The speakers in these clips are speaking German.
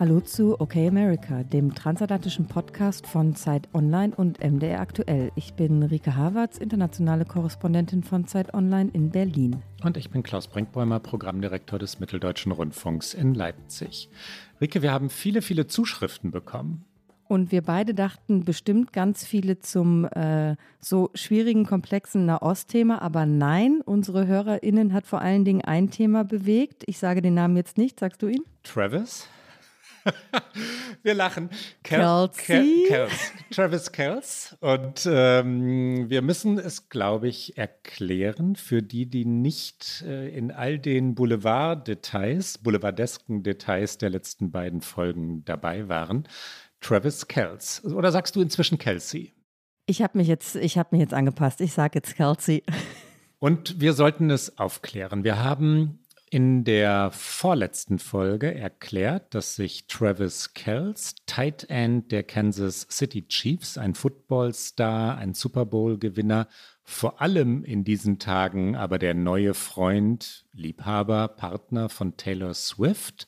Hallo zu OK America, dem transatlantischen Podcast von Zeit Online und MDR Aktuell. Ich bin Rike Havertz, internationale Korrespondentin von Zeit Online in Berlin. Und ich bin Klaus Brinkbäumer, Programmdirektor des Mitteldeutschen Rundfunks in Leipzig. Rike, wir haben viele, viele Zuschriften bekommen. Und wir beide dachten bestimmt ganz viele zum äh, so schwierigen, komplexen Nahost-Thema. Aber nein, unsere HörerInnen hat vor allen Dingen ein Thema bewegt. Ich sage den Namen jetzt nicht. Sagst du ihn? Travis? Wir lachen. Kel Kelsey? Kel Kels. Travis Kells. Und ähm, wir müssen es, glaube ich, erklären für die, die nicht äh, in all den Boulevard-Details, boulevardesken Details der letzten beiden Folgen dabei waren. Travis Kells. Oder sagst du inzwischen Kelsey? Ich habe mich jetzt, mich jetzt angepasst. Ich sage jetzt Kelsey. Und wir sollten es aufklären. Wir haben in der vorletzten Folge erklärt, dass sich Travis Kells, Tight End der Kansas City Chiefs, ein Footballstar, ein Super Bowl-Gewinner, vor allem in diesen Tagen aber der neue Freund, Liebhaber, Partner von Taylor Swift,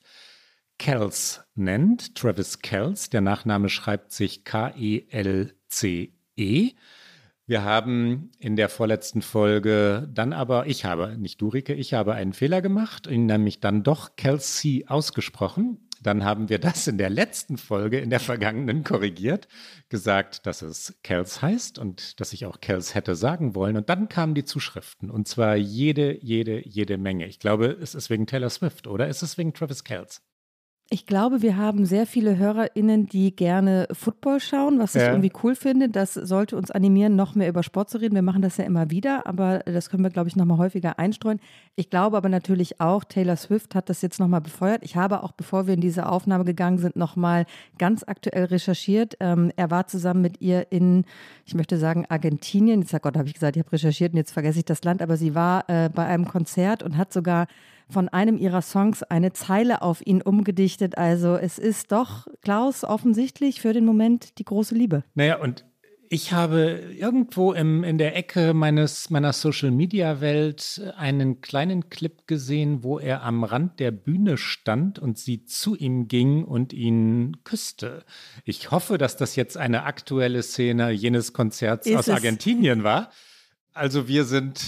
Kells nennt. Travis Kells, der Nachname schreibt sich K-E-L-C-E. -E. Wir haben in der vorletzten Folge dann aber, ich habe, nicht du, Rike, ich habe einen Fehler gemacht, ihn nämlich dann doch Kelsey ausgesprochen. Dann haben wir das in der letzten Folge, in der vergangenen, korrigiert, gesagt, dass es Kels heißt und dass ich auch Kels hätte sagen wollen. Und dann kamen die Zuschriften. Und zwar jede, jede, jede Menge. Ich glaube, es ist wegen Taylor Swift, oder? Ist es wegen Travis Kels? Ich glaube, wir haben sehr viele HörerInnen, die gerne Football schauen, was ich ja. irgendwie cool finde. Das sollte uns animieren, noch mehr über Sport zu reden. Wir machen das ja immer wieder, aber das können wir, glaube ich, nochmal häufiger einstreuen. Ich glaube aber natürlich auch, Taylor Swift hat das jetzt nochmal befeuert. Ich habe auch, bevor wir in diese Aufnahme gegangen sind, nochmal ganz aktuell recherchiert. Ähm, er war zusammen mit ihr in, ich möchte sagen, Argentinien. Jetzt, Gott, habe ich gesagt, ich habe recherchiert und jetzt vergesse ich das Land, aber sie war äh, bei einem Konzert und hat sogar von einem ihrer Songs eine Zeile auf ihn umgedichtet. Also es ist doch, Klaus, offensichtlich für den Moment die große Liebe. Naja, und ich habe irgendwo im, in der Ecke meines, meiner Social-Media-Welt einen kleinen Clip gesehen, wo er am Rand der Bühne stand und sie zu ihm ging und ihn küsste. Ich hoffe, dass das jetzt eine aktuelle Szene jenes Konzerts Ist aus Argentinien war. Also wir sind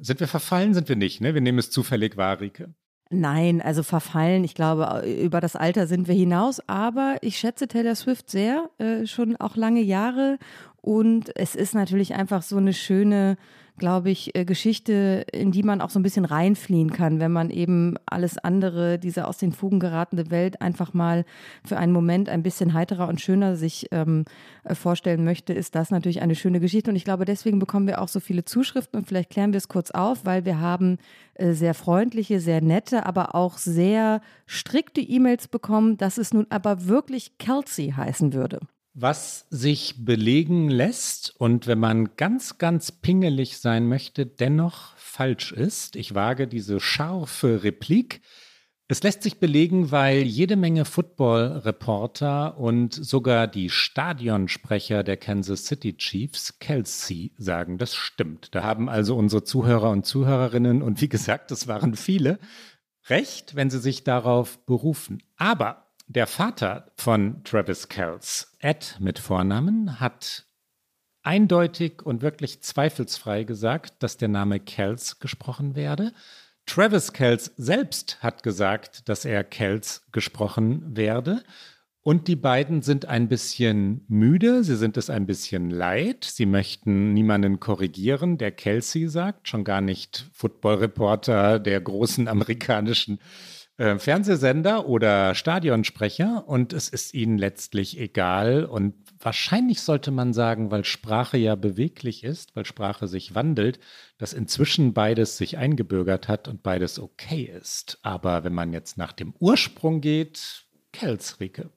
sind wir verfallen? Sind wir nicht, ne? Wir nehmen es zufällig wahr, Rike. Nein, also verfallen, ich glaube, über das Alter sind wir hinaus, aber ich schätze Taylor Swift sehr, äh, schon auch lange Jahre und es ist natürlich einfach so eine schöne glaube ich, äh, Geschichte, in die man auch so ein bisschen reinfliehen kann, wenn man eben alles andere, diese aus den Fugen geratene Welt einfach mal für einen Moment ein bisschen heiterer und schöner sich ähm, äh, vorstellen möchte, ist das natürlich eine schöne Geschichte. Und ich glaube, deswegen bekommen wir auch so viele Zuschriften und vielleicht klären wir es kurz auf, weil wir haben äh, sehr freundliche, sehr nette, aber auch sehr strikte E-Mails bekommen, dass es nun aber wirklich Kelsey heißen würde. Was sich belegen lässt und wenn man ganz, ganz pingelig sein möchte, dennoch falsch ist. Ich wage diese scharfe Replik. Es lässt sich belegen, weil jede Menge Football-Reporter und sogar die Stadionsprecher der Kansas City Chiefs Kelsey sagen, das stimmt. Da haben also unsere Zuhörer und Zuhörerinnen, und wie gesagt, es waren viele, recht, wenn sie sich darauf berufen. Aber der Vater von Travis Kells, Ed mit Vornamen, hat eindeutig und wirklich zweifelsfrei gesagt, dass der Name Kells gesprochen werde. Travis Kells selbst hat gesagt, dass er Kells gesprochen werde. Und die beiden sind ein bisschen müde, sie sind es ein bisschen leid, sie möchten niemanden korrigieren, der Kelsey sagt, schon gar nicht Footballreporter der großen amerikanischen äh, Fernsehsender oder Stadionsprecher und es ist ihnen letztlich egal. Und wahrscheinlich sollte man sagen, weil Sprache ja beweglich ist, weil Sprache sich wandelt, dass inzwischen beides sich eingebürgert hat und beides okay ist. Aber wenn man jetzt nach dem Ursprung geht, Kelsrike.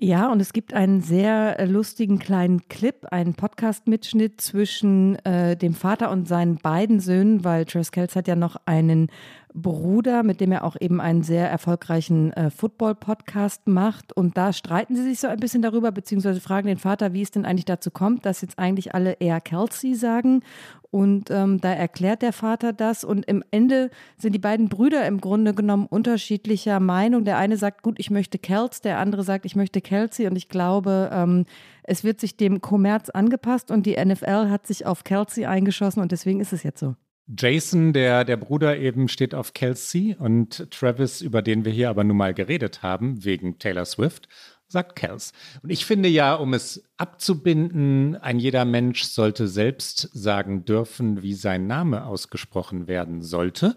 Ja, und es gibt einen sehr äh, lustigen kleinen Clip, einen Podcast-Mitschnitt zwischen äh, dem Vater und seinen beiden Söhnen, weil Travis Kelce hat ja noch einen Bruder, mit dem er auch eben einen sehr erfolgreichen äh, Football-Podcast macht. Und da streiten sie sich so ein bisschen darüber, beziehungsweise fragen den Vater, wie es denn eigentlich dazu kommt, dass jetzt eigentlich alle eher Kelsey sagen. Und ähm, da erklärt der Vater das. Und im Ende sind die beiden Brüder im Grunde genommen unterschiedlicher Meinung. Der eine sagt, gut, ich möchte Kels, der andere sagt, ich möchte Kelsey. Und ich glaube, ähm, es wird sich dem Kommerz angepasst und die NFL hat sich auf Kelsey eingeschossen und deswegen ist es jetzt so. Jason, der, der Bruder eben, steht auf Kelsey und Travis, über den wir hier aber nun mal geredet haben, wegen Taylor Swift, sagt Kels. Und ich finde ja, um es abzubinden, ein jeder Mensch sollte selbst sagen dürfen, wie sein Name ausgesprochen werden sollte.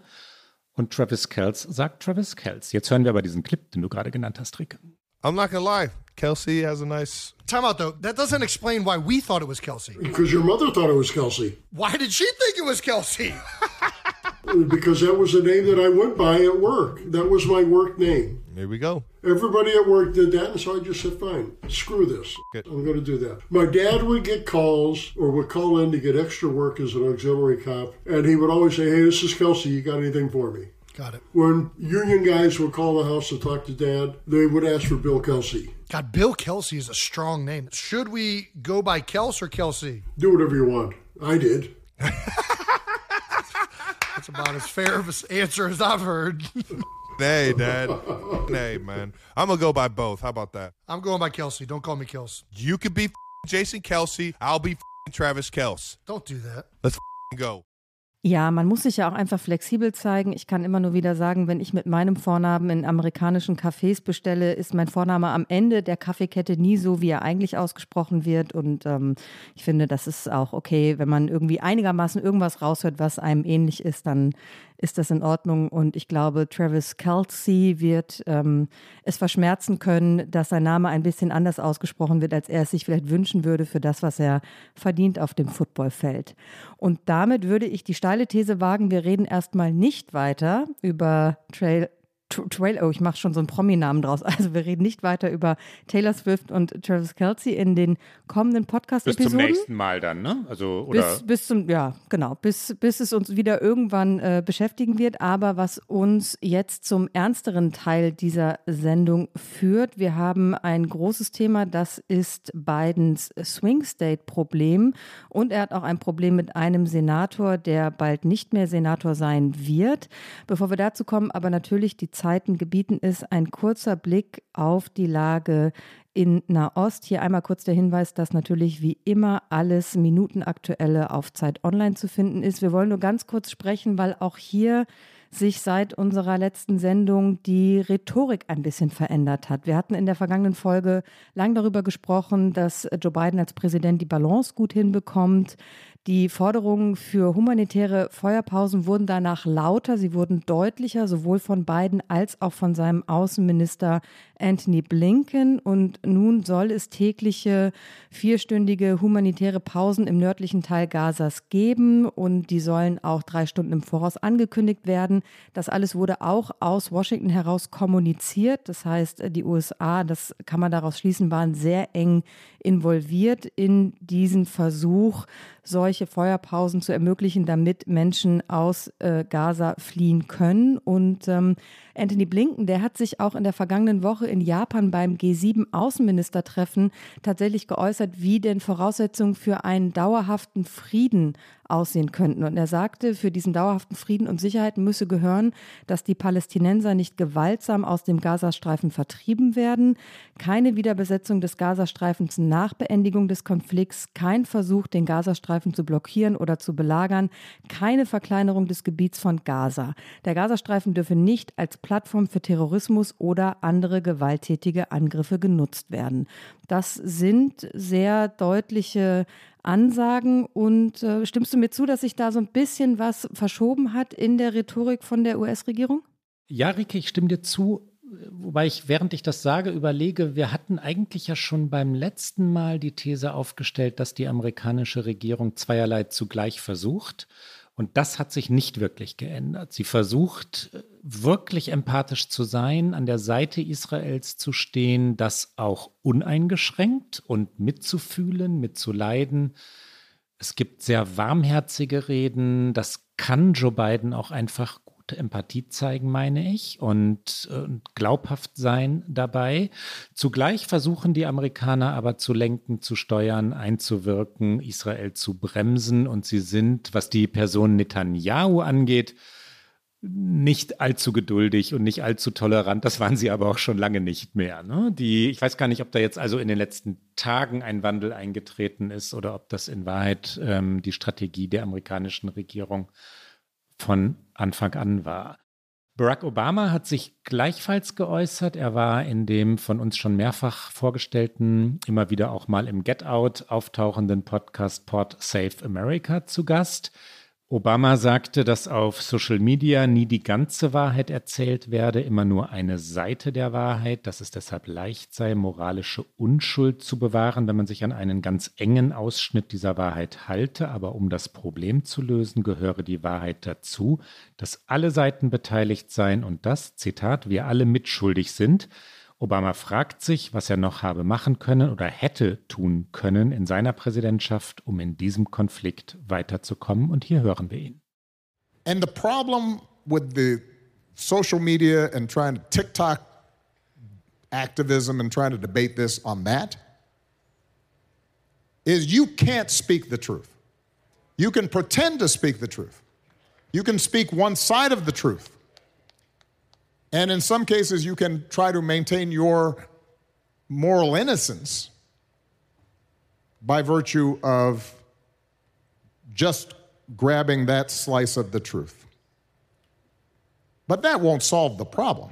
Und Travis Kels sagt Travis Kels. Jetzt hören wir aber diesen Clip, den du gerade genannt hast, Rick. I'm not gonna lie. Kelsey has a nice. Time out though. That doesn't explain why we thought it was Kelsey. Because your mother thought it was Kelsey. Why did she think it was Kelsey? because that was the name that I went by at work. That was my work name. There we go. Everybody at work did that, and so I just said, fine, screw this. Good. I'm going to do that. My dad would get calls or would call in to get extra work as an auxiliary cop, and he would always say, hey, this is Kelsey. You got anything for me? Got it. When union guys would call the house to talk to dad, they would ask for Bill Kelsey. God, Bill Kelsey is a strong name. Should we go by Kels or Kelsey? Do whatever you want. I did. That's about as fair of an answer as I've heard. Nay, Dad. Nay, man. I'm gonna go by both. How about that? I'm going by Kelsey. Don't call me Kels. You could be Jason Kelsey. I'll be Travis Kels. Don't do that. Let's go. Ja, man muss sich ja auch einfach flexibel zeigen. Ich kann immer nur wieder sagen, wenn ich mit meinem Vornamen in amerikanischen Cafés bestelle, ist mein Vorname am Ende der Kaffeekette nie so, wie er eigentlich ausgesprochen wird. Und ähm, ich finde, das ist auch okay, wenn man irgendwie einigermaßen irgendwas raushört, was einem ähnlich ist, dann ist das in Ordnung. Und ich glaube, Travis Kelsey wird ähm, es verschmerzen können, dass sein Name ein bisschen anders ausgesprochen wird, als er es sich vielleicht wünschen würde für das, was er verdient auf dem Footballfeld. Und damit würde ich die steile These wagen, wir reden erstmal nicht weiter über Trail Trail, oh, ich mache schon so einen Promi-Namen draus. Also wir reden nicht weiter über Taylor Swift und Travis Kelsey in den kommenden Podcast-Episoden. Bis zum nächsten Mal dann, ne? Also, oder bis, bis zum, ja, genau, bis, bis es uns wieder irgendwann äh, beschäftigen wird. Aber was uns jetzt zum ernsteren Teil dieser Sendung führt, wir haben ein großes Thema, das ist Bidens Swing-State-Problem. Und er hat auch ein Problem mit einem Senator, der bald nicht mehr Senator sein wird. Bevor wir dazu kommen, aber natürlich die Zeiten gebieten ist ein kurzer Blick auf die Lage in Nahost. Hier einmal kurz der Hinweis, dass natürlich wie immer alles minutenaktuelle auf Zeit Online zu finden ist. Wir wollen nur ganz kurz sprechen, weil auch hier sich seit unserer letzten Sendung die Rhetorik ein bisschen verändert hat. Wir hatten in der vergangenen Folge lang darüber gesprochen, dass Joe Biden als Präsident die Balance gut hinbekommt, die Forderungen für humanitäre Feuerpausen wurden danach lauter, sie wurden deutlicher, sowohl von Biden als auch von seinem Außenminister Anthony Blinken. Und nun soll es tägliche vierstündige humanitäre Pausen im nördlichen Teil Gazas geben und die sollen auch drei Stunden im Voraus angekündigt werden. Das alles wurde auch aus Washington heraus kommuniziert. Das heißt, die USA, das kann man daraus schließen, waren sehr eng involviert in diesen Versuch, solche Feuerpausen zu ermöglichen, damit Menschen aus äh, Gaza fliehen können. Und ähm, Anthony Blinken, der hat sich auch in der vergangenen Woche in Japan beim G7-Außenministertreffen tatsächlich geäußert, wie denn Voraussetzungen für einen dauerhaften Frieden aussehen könnten. Und er sagte, für diesen dauerhaften Frieden und Sicherheit müsse gehören, dass die Palästinenser nicht gewaltsam aus dem Gazastreifen vertrieben werden, keine Wiederbesetzung des Gazastreifens nach Beendigung des Konflikts, kein Versuch, den Gazastreifen zu blockieren oder zu belagern, keine Verkleinerung des Gebiets von Gaza. Der Gazastreifen dürfe nicht als Plattform für Terrorismus oder andere gewalttätige Angriffe genutzt werden. Das sind sehr deutliche Ansagen. Und äh, stimmst du mir zu, dass sich da so ein bisschen was verschoben hat in der Rhetorik von der US-Regierung? Ja, Rike, ich stimme dir zu. Wobei ich, während ich das sage, überlege, wir hatten eigentlich ja schon beim letzten Mal die These aufgestellt, dass die amerikanische Regierung zweierlei zugleich versucht. Und das hat sich nicht wirklich geändert. Sie versucht wirklich empathisch zu sein, an der Seite Israels zu stehen, das auch uneingeschränkt und mitzufühlen, mitzuleiden. Es gibt sehr warmherzige Reden. Das kann Joe Biden auch einfach Empathie zeigen, meine ich, und, und glaubhaft sein dabei. Zugleich versuchen die Amerikaner aber zu lenken, zu steuern, einzuwirken, Israel zu bremsen. Und sie sind, was die Person Netanyahu angeht, nicht allzu geduldig und nicht allzu tolerant. Das waren sie aber auch schon lange nicht mehr. Ne? Die, ich weiß gar nicht, ob da jetzt also in den letzten Tagen ein Wandel eingetreten ist oder ob das in Wahrheit ähm, die Strategie der amerikanischen Regierung von Anfang an war. Barack Obama hat sich gleichfalls geäußert. Er war in dem von uns schon mehrfach vorgestellten, immer wieder auch mal im Get Out auftauchenden Podcast Port Save America zu Gast. Obama sagte, dass auf Social Media nie die ganze Wahrheit erzählt werde, immer nur eine Seite der Wahrheit, dass es deshalb leicht sei, moralische Unschuld zu bewahren, wenn man sich an einen ganz engen Ausschnitt dieser Wahrheit halte. Aber um das Problem zu lösen, gehöre die Wahrheit dazu, dass alle Seiten beteiligt seien und dass, Zitat, wir alle mitschuldig sind. Obama fragt sich, was er noch habe machen können oder hätte tun können in seiner Präsidentschaft, um in diesem Konflikt weiterzukommen. Und hier hören wir ihn. And the problem with the social media and trying to TikTok activism and trying to debate this on that is you can't speak the truth. You can pretend to speak the truth. You can speak one side of the truth. And in some cases, you can try to maintain your moral innocence by virtue of just grabbing that slice of the truth. But that won't solve the problem.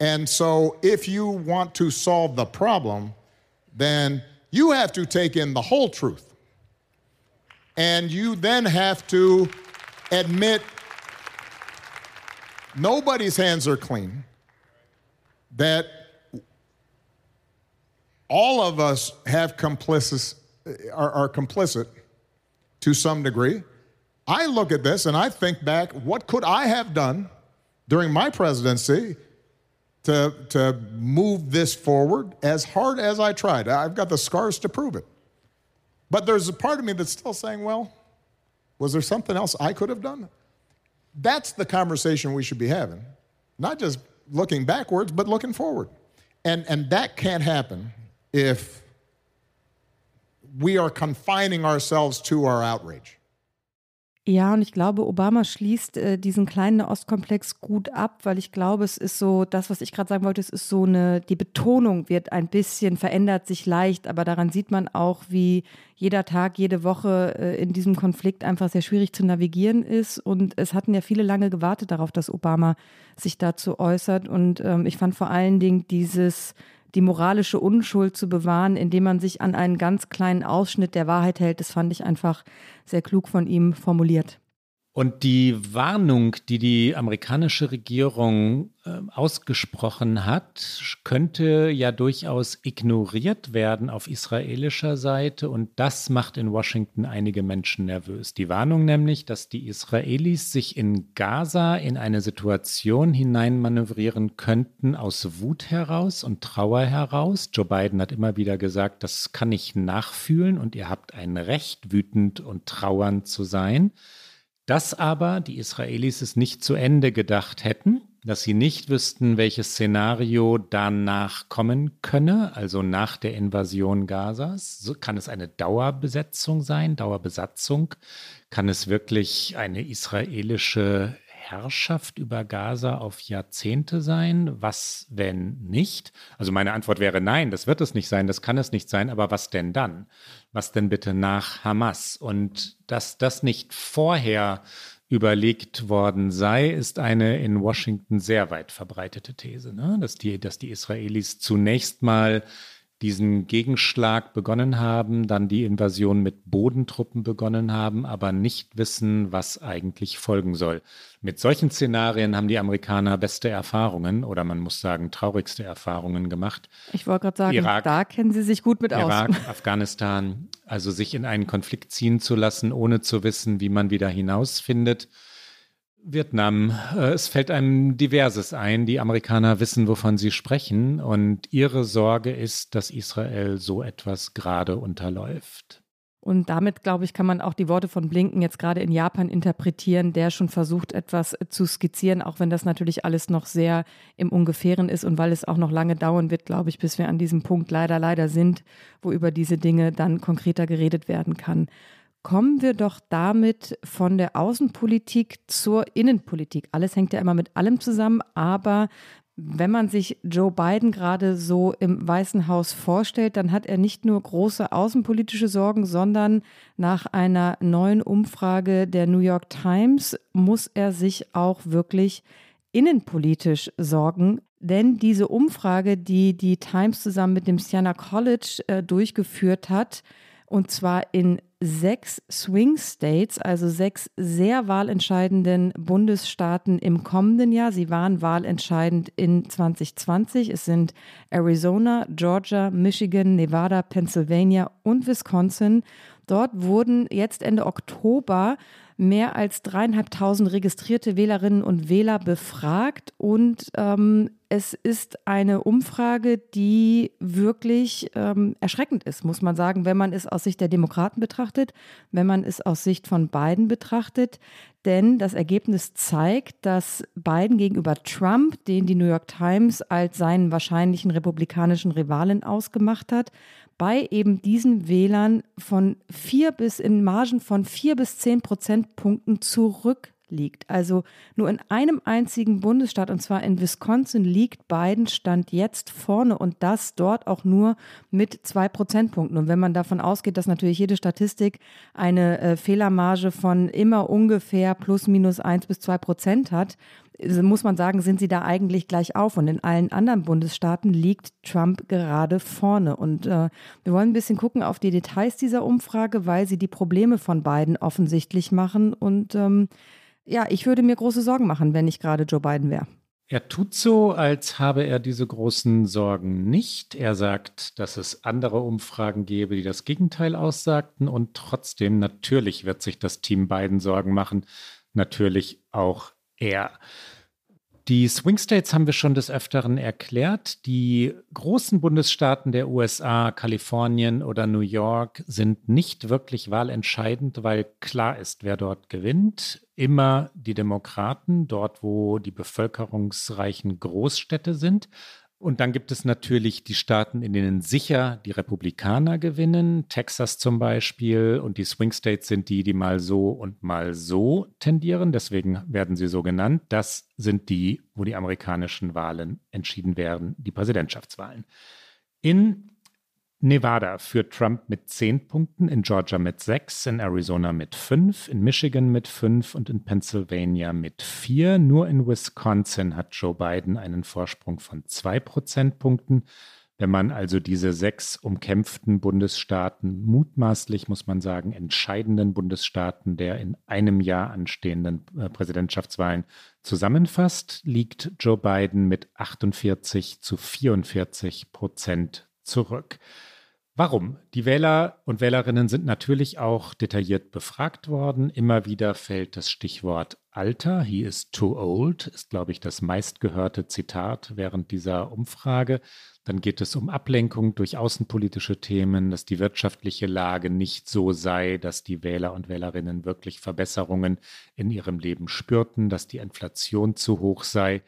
And so, if you want to solve the problem, then you have to take in the whole truth. And you then have to admit nobody's hands are clean, that all of us have complicit, are, are complicit to some degree. I look at this and I think back, what could I have done during my presidency to, to move this forward as hard as I tried? I've got the scars to prove it. But there's a part of me that's still saying, well, was there something else I could have done? That's the conversation we should be having. Not just looking backwards, but looking forward. And, and that can't happen if we are confining ourselves to our outrage. Ja, und ich glaube, Obama schließt äh, diesen kleinen Ostkomplex gut ab, weil ich glaube, es ist so, das, was ich gerade sagen wollte, es ist so eine, die Betonung wird ein bisschen, verändert sich leicht, aber daran sieht man auch, wie jeder Tag, jede Woche äh, in diesem Konflikt einfach sehr schwierig zu navigieren ist. Und es hatten ja viele lange gewartet darauf, dass Obama sich dazu äußert. Und ähm, ich fand vor allen Dingen dieses, die moralische Unschuld zu bewahren, indem man sich an einen ganz kleinen Ausschnitt der Wahrheit hält. Das fand ich einfach sehr klug von ihm formuliert. Und die Warnung, die die amerikanische Regierung äh, ausgesprochen hat, könnte ja durchaus ignoriert werden auf israelischer Seite. Und das macht in Washington einige Menschen nervös. Die Warnung nämlich, dass die Israelis sich in Gaza in eine Situation hineinmanövrieren könnten aus Wut heraus und Trauer heraus. Joe Biden hat immer wieder gesagt, das kann ich nachfühlen und ihr habt ein Recht, wütend und trauernd zu sein. Dass aber die Israelis es nicht zu Ende gedacht hätten, dass sie nicht wüssten, welches Szenario danach kommen könne, also nach der Invasion Gazas. So kann es eine Dauerbesetzung sein, Dauerbesatzung? Kann es wirklich eine israelische Herrschaft über Gaza auf Jahrzehnte sein? Was, wenn nicht? Also meine Antwort wäre nein, das wird es nicht sein, das kann es nicht sein, aber was denn dann? Was denn bitte nach Hamas? Und dass das nicht vorher überlegt worden sei, ist eine in Washington sehr weit verbreitete These, ne? dass, die, dass die Israelis zunächst mal diesen Gegenschlag begonnen haben, dann die Invasion mit Bodentruppen begonnen haben, aber nicht wissen, was eigentlich folgen soll. Mit solchen Szenarien haben die Amerikaner beste Erfahrungen oder man muss sagen traurigste Erfahrungen gemacht. Ich wollte gerade sagen, Irak, da kennen sie sich gut mit Irak, aus. Irak, Afghanistan, also sich in einen Konflikt ziehen zu lassen, ohne zu wissen, wie man wieder hinausfindet. Vietnam. Äh, es fällt einem diverses ein. Die Amerikaner wissen, wovon sie sprechen. Und ihre Sorge ist, dass Israel so etwas gerade unterläuft. Und damit, glaube ich, kann man auch die Worte von Blinken jetzt gerade in Japan interpretieren, der schon versucht, etwas zu skizzieren, auch wenn das natürlich alles noch sehr im Ungefähren ist und weil es auch noch lange dauern wird, glaube ich, bis wir an diesem Punkt leider, leider sind, wo über diese Dinge dann konkreter geredet werden kann kommen wir doch damit von der Außenpolitik zur Innenpolitik. Alles hängt ja immer mit allem zusammen, aber wenn man sich Joe Biden gerade so im Weißen Haus vorstellt, dann hat er nicht nur große außenpolitische Sorgen, sondern nach einer neuen Umfrage der New York Times muss er sich auch wirklich innenpolitisch sorgen. Denn diese Umfrage, die die Times zusammen mit dem Siena College äh, durchgeführt hat, und zwar in sechs Swing States, also sechs sehr wahlentscheidenden Bundesstaaten im kommenden Jahr. Sie waren wahlentscheidend in 2020. Es sind Arizona, Georgia, Michigan, Nevada, Pennsylvania und Wisconsin. Dort wurden jetzt Ende Oktober mehr als dreieinhalbtausend registrierte Wählerinnen und Wähler befragt und ähm, es ist eine Umfrage, die wirklich ähm, erschreckend ist, muss man sagen, wenn man es aus Sicht der Demokraten betrachtet, wenn man es aus Sicht von Biden betrachtet. Denn das Ergebnis zeigt, dass Biden gegenüber Trump, den die New York Times als seinen wahrscheinlichen republikanischen Rivalen ausgemacht hat, bei eben diesen Wählern von vier bis in Margen von vier bis zehn Prozentpunkten zurückliegt. Also nur in einem einzigen Bundesstaat, und zwar in Wisconsin, liegt Biden Stand jetzt vorne und das dort auch nur mit zwei Prozentpunkten. Und wenn man davon ausgeht, dass natürlich jede Statistik eine äh, Fehlermarge von immer ungefähr plus minus eins bis zwei Prozent hat, muss man sagen, sind sie da eigentlich gleich auf. Und in allen anderen Bundesstaaten liegt Trump gerade vorne. Und äh, wir wollen ein bisschen gucken auf die Details dieser Umfrage, weil sie die Probleme von beiden offensichtlich machen. Und ähm, ja, ich würde mir große Sorgen machen, wenn ich gerade Joe Biden wäre. Er tut so, als habe er diese großen Sorgen nicht. Er sagt, dass es andere Umfragen gäbe, die das Gegenteil aussagten. Und trotzdem, natürlich wird sich das Team Biden Sorgen machen. Natürlich auch er. Die Swing States haben wir schon des Öfteren erklärt. Die großen Bundesstaaten der USA, Kalifornien oder New York, sind nicht wirklich wahlentscheidend, weil klar ist, wer dort gewinnt. Immer die Demokraten, dort wo die bevölkerungsreichen Großstädte sind. Und dann gibt es natürlich die Staaten, in denen sicher die Republikaner gewinnen, Texas zum Beispiel. Und die Swing States sind die, die mal so und mal so tendieren. Deswegen werden sie so genannt. Das sind die, wo die amerikanischen Wahlen entschieden werden, die Präsidentschaftswahlen. In Nevada führt Trump mit zehn Punkten, in Georgia mit sechs, in Arizona mit fünf, in Michigan mit fünf und in Pennsylvania mit vier. Nur in Wisconsin hat Joe Biden einen Vorsprung von zwei Prozentpunkten. Wenn man also diese sechs umkämpften Bundesstaaten, mutmaßlich muss man sagen, entscheidenden Bundesstaaten der in einem Jahr anstehenden äh, Präsidentschaftswahlen zusammenfasst, liegt Joe Biden mit 48 zu 44 Prozent zurück. Warum? Die Wähler und Wählerinnen sind natürlich auch detailliert befragt worden. Immer wieder fällt das Stichwort Alter. He is too old, ist, glaube ich, das meistgehörte Zitat während dieser Umfrage. Dann geht es um Ablenkung durch außenpolitische Themen, dass die wirtschaftliche Lage nicht so sei, dass die Wähler und Wählerinnen wirklich Verbesserungen in ihrem Leben spürten, dass die Inflation zu hoch sei.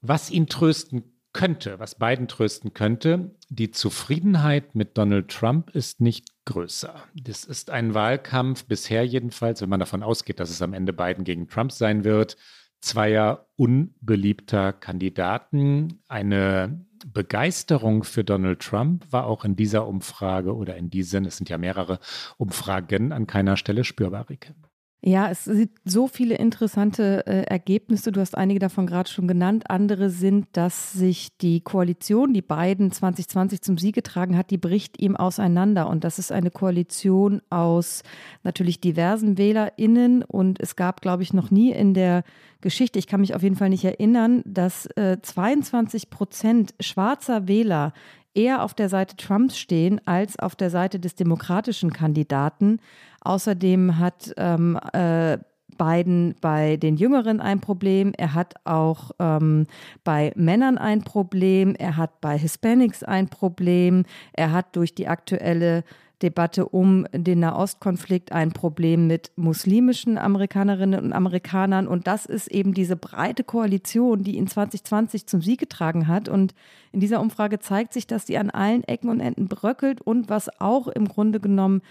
Was ihn trösten könnte, was Biden trösten könnte, die Zufriedenheit mit Donald Trump ist nicht größer. Das ist ein Wahlkampf, bisher jedenfalls, wenn man davon ausgeht, dass es am Ende Biden gegen Trump sein wird, zweier unbeliebter Kandidaten. Eine Begeisterung für Donald Trump war auch in dieser Umfrage oder in diesen, es sind ja mehrere Umfragen, an keiner Stelle spürbar, Rike. Ja, es sind so viele interessante äh, Ergebnisse. Du hast einige davon gerade schon genannt. Andere sind, dass sich die Koalition, die Biden 2020 zum Sieg getragen hat, die bricht ihm auseinander. Und das ist eine Koalition aus natürlich diversen WählerInnen. Und es gab, glaube ich, noch nie in der Geschichte, ich kann mich auf jeden Fall nicht erinnern, dass äh, 22 Prozent schwarzer Wähler eher auf der Seite Trumps stehen als auf der Seite des demokratischen Kandidaten. Außerdem hat ähm, äh, Biden bei den Jüngeren ein Problem, er hat auch ähm, bei Männern ein Problem, er hat bei Hispanics ein Problem, er hat durch die aktuelle Debatte um den Nahostkonflikt ein Problem mit muslimischen Amerikanerinnen und Amerikanern. Und das ist eben diese breite Koalition, die ihn 2020 zum Sieg getragen hat. Und in dieser Umfrage zeigt sich, dass sie an allen Ecken und Enden bröckelt und was auch im Grunde genommen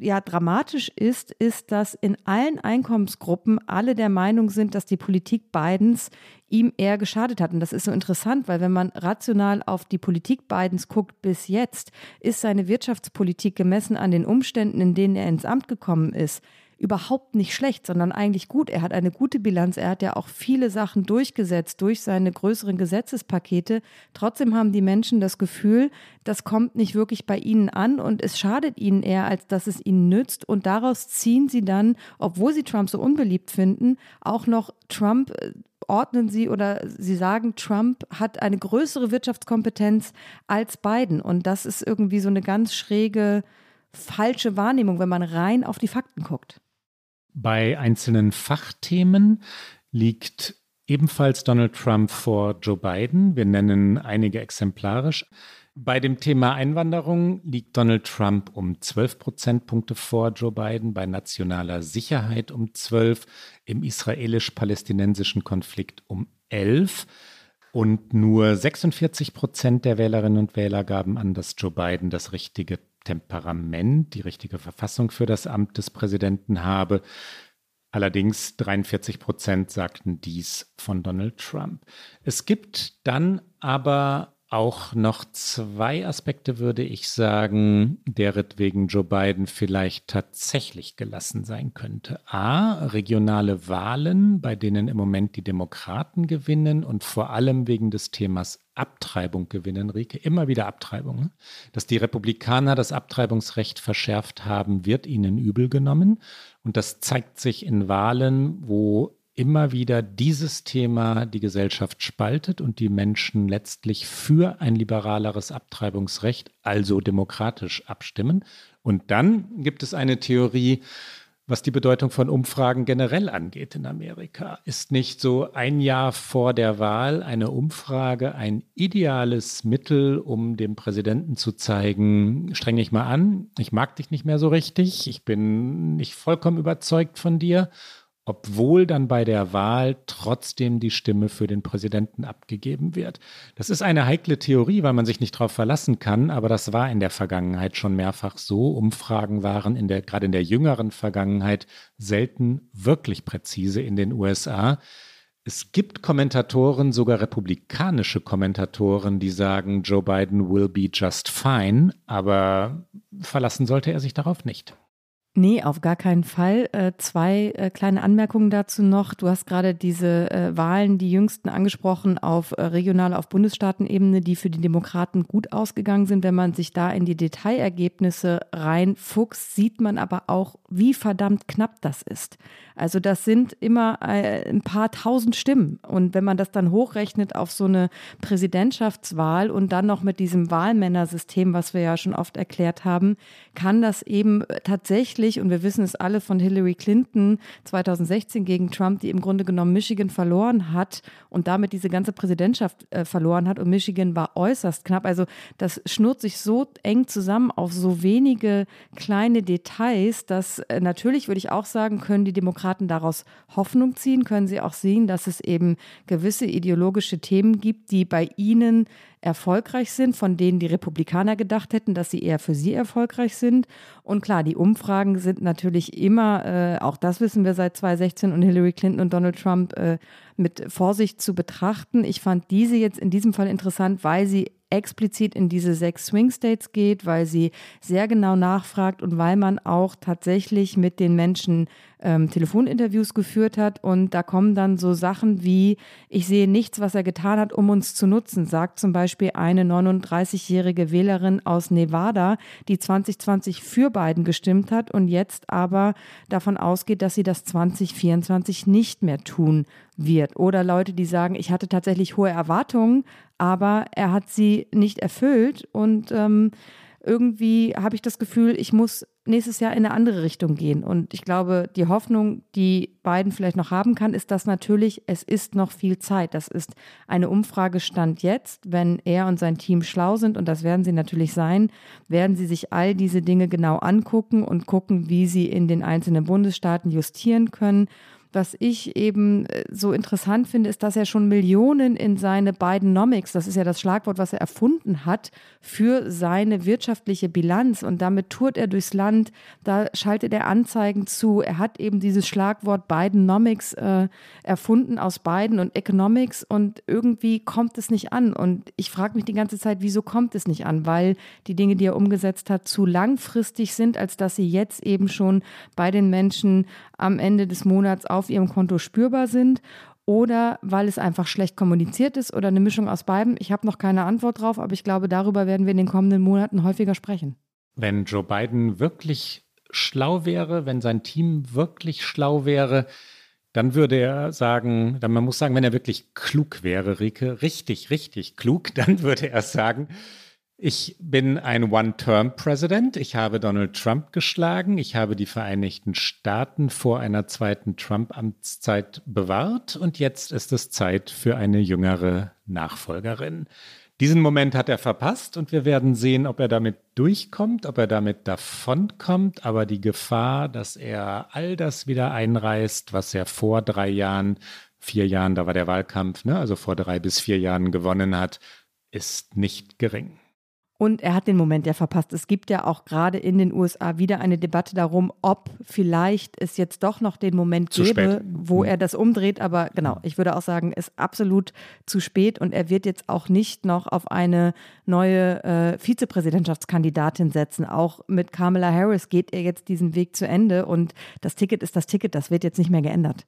ja dramatisch ist, ist, dass in allen Einkommensgruppen alle der Meinung sind, dass die Politik Bidens ihm eher geschadet hat. Und das ist so interessant, weil wenn man rational auf die Politik Bidens guckt bis jetzt, ist seine Wirtschaftspolitik gemessen an den Umständen, in denen er ins Amt gekommen ist, überhaupt nicht schlecht, sondern eigentlich gut. Er hat eine gute Bilanz. Er hat ja auch viele Sachen durchgesetzt durch seine größeren Gesetzespakete. Trotzdem haben die Menschen das Gefühl, das kommt nicht wirklich bei ihnen an und es schadet ihnen eher, als dass es ihnen nützt. Und daraus ziehen sie dann, obwohl sie Trump so unbeliebt finden, auch noch Trump äh, ordnen sie oder sie sagen, Trump hat eine größere Wirtschaftskompetenz als Biden. Und das ist irgendwie so eine ganz schräge, falsche Wahrnehmung, wenn man rein auf die Fakten guckt. Bei einzelnen Fachthemen liegt ebenfalls Donald Trump vor Joe Biden. Wir nennen einige exemplarisch. Bei dem Thema Einwanderung liegt Donald Trump um 12 Prozentpunkte vor Joe Biden, bei nationaler Sicherheit um 12, im israelisch-palästinensischen Konflikt um 11. Und nur 46 Prozent der Wählerinnen und Wähler gaben an, dass Joe Biden das richtige Temperament, die richtige Verfassung für das Amt des Präsidenten habe. Allerdings 43 Prozent sagten dies von Donald Trump. Es gibt dann aber auch noch zwei Aspekte, würde ich sagen, deretwegen Joe Biden vielleicht tatsächlich gelassen sein könnte. A, regionale Wahlen, bei denen im Moment die Demokraten gewinnen und vor allem wegen des Themas Abtreibung gewinnen, Rike, immer wieder Abtreibung. Ne? Dass die Republikaner das Abtreibungsrecht verschärft haben, wird ihnen übel genommen. Und das zeigt sich in Wahlen, wo immer wieder dieses Thema die Gesellschaft spaltet und die Menschen letztlich für ein liberaleres Abtreibungsrecht, also demokratisch abstimmen. Und dann gibt es eine Theorie, was die Bedeutung von Umfragen generell angeht in Amerika. Ist nicht so ein Jahr vor der Wahl eine Umfrage ein ideales Mittel, um dem Präsidenten zu zeigen, streng dich mal an, ich mag dich nicht mehr so richtig, ich bin nicht vollkommen überzeugt von dir obwohl dann bei der Wahl trotzdem die Stimme für den Präsidenten abgegeben wird. Das ist eine heikle Theorie, weil man sich nicht darauf verlassen kann, aber das war in der Vergangenheit schon mehrfach so. Umfragen waren in der, gerade in der jüngeren Vergangenheit selten wirklich präzise in den USA. Es gibt Kommentatoren, sogar republikanische Kommentatoren, die sagen, Joe Biden will be just fine, aber verlassen sollte er sich darauf nicht. Nee, auf gar keinen Fall. Äh, zwei äh, kleine Anmerkungen dazu noch. Du hast gerade diese äh, Wahlen, die jüngsten angesprochen, auf regionaler, auf Bundesstaatenebene, die für die Demokraten gut ausgegangen sind. Wenn man sich da in die Detailergebnisse reinfuchst, sieht man aber auch, wie verdammt knapp das ist. Also das sind immer äh, ein paar tausend Stimmen. Und wenn man das dann hochrechnet auf so eine Präsidentschaftswahl und dann noch mit diesem Wahlmännersystem, was wir ja schon oft erklärt haben, kann das eben tatsächlich, und wir wissen es alle von Hillary Clinton 2016 gegen Trump, die im Grunde genommen Michigan verloren hat und damit diese ganze Präsidentschaft äh, verloren hat. Und Michigan war äußerst knapp. Also das schnurrt sich so eng zusammen auf so wenige kleine Details, dass äh, natürlich, würde ich auch sagen, können die Demokraten Demokraten daraus Hoffnung ziehen? Können Sie auch sehen, dass es eben gewisse ideologische Themen gibt, die bei Ihnen erfolgreich sind, von denen die Republikaner gedacht hätten, dass sie eher für sie erfolgreich sind? Und klar, die Umfragen sind natürlich immer, äh, auch das wissen wir seit 2016 und Hillary Clinton und Donald Trump äh, mit Vorsicht zu betrachten. Ich fand diese jetzt in diesem Fall interessant, weil sie explizit in diese sechs Swing States geht, weil sie sehr genau nachfragt und weil man auch tatsächlich mit den Menschen ähm, Telefoninterviews geführt hat. Und da kommen dann so Sachen wie, ich sehe nichts, was er getan hat, um uns zu nutzen, sagt zum Beispiel eine 39-jährige Wählerin aus Nevada, die 2020 für Biden gestimmt hat und jetzt aber davon ausgeht, dass sie das 2024 nicht mehr tun wird. Oder Leute, die sagen, ich hatte tatsächlich hohe Erwartungen, aber er hat sie nicht erfüllt und ähm, irgendwie habe ich das Gefühl, ich muss nächstes Jahr in eine andere Richtung gehen. Und ich glaube, die Hoffnung, die Biden vielleicht noch haben kann, ist, dass natürlich, es ist noch viel Zeit. Das ist eine Umfrage Stand jetzt. Wenn er und sein Team schlau sind, und das werden sie natürlich sein, werden sie sich all diese Dinge genau angucken und gucken, wie sie in den einzelnen Bundesstaaten justieren können was ich eben äh, so interessant finde, ist, dass er schon Millionen in seine Bidenomics, das ist ja das Schlagwort, was er erfunden hat, für seine wirtschaftliche Bilanz. Und damit tourt er durchs Land, da schaltet er Anzeigen zu. Er hat eben dieses Schlagwort Bidenomics äh, erfunden aus Biden und Economics und irgendwie kommt es nicht an. Und ich frage mich die ganze Zeit, wieso kommt es nicht an? Weil die Dinge, die er umgesetzt hat, zu langfristig sind, als dass sie jetzt eben schon bei den Menschen am Ende des Monats auf ihrem Konto spürbar sind oder weil es einfach schlecht kommuniziert ist oder eine Mischung aus beiden. Ich habe noch keine Antwort drauf, aber ich glaube, darüber werden wir in den kommenden Monaten häufiger sprechen. Wenn Joe Biden wirklich schlau wäre, wenn sein Team wirklich schlau wäre, dann würde er sagen, dann man muss sagen, wenn er wirklich klug wäre, Rike, richtig, richtig klug, dann würde er sagen, ich bin ein One-Term-President. Ich habe Donald Trump geschlagen. Ich habe die Vereinigten Staaten vor einer zweiten Trump-Amtszeit bewahrt. Und jetzt ist es Zeit für eine jüngere Nachfolgerin. Diesen Moment hat er verpasst und wir werden sehen, ob er damit durchkommt, ob er damit davonkommt. Aber die Gefahr, dass er all das wieder einreißt, was er vor drei Jahren, vier Jahren, da war der Wahlkampf, ne, also vor drei bis vier Jahren gewonnen hat, ist nicht gering. Und er hat den Moment ja verpasst. Es gibt ja auch gerade in den USA wieder eine Debatte darum, ob vielleicht es jetzt doch noch den Moment zu gäbe, spät. wo mhm. er das umdreht. Aber genau, ich würde auch sagen, ist absolut zu spät und er wird jetzt auch nicht noch auf eine neue äh, Vizepräsidentschaftskandidatin setzen. Auch mit Kamala Harris geht er jetzt diesen Weg zu Ende und das Ticket ist das Ticket. Das wird jetzt nicht mehr geändert.